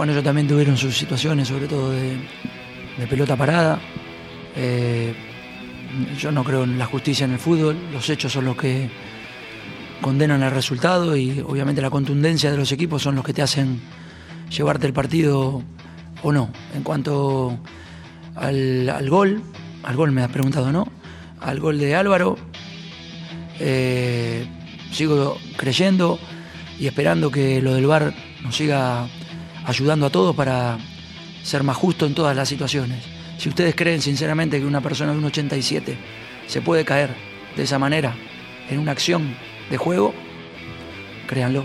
Bueno, ellos también tuvieron sus situaciones, sobre todo de, pelota parada. Eh, yo no creo en la justicia en el fútbol, los hechos son los que condenan el resultado y obviamente la contundencia de los equipos son los que te hacen llevarte el partido o no. En cuanto al, al gol, al gol me has preguntado, ¿no? Al gol de Álvaro, eh, sigo creyendo y esperando que lo del VAR nos siga ayudando a todos para ser más justo en todas las situaciones. Si ustedes creen sinceramente que una persona de un 87 se puede caer de esa manera en una acción de juego, créanlo.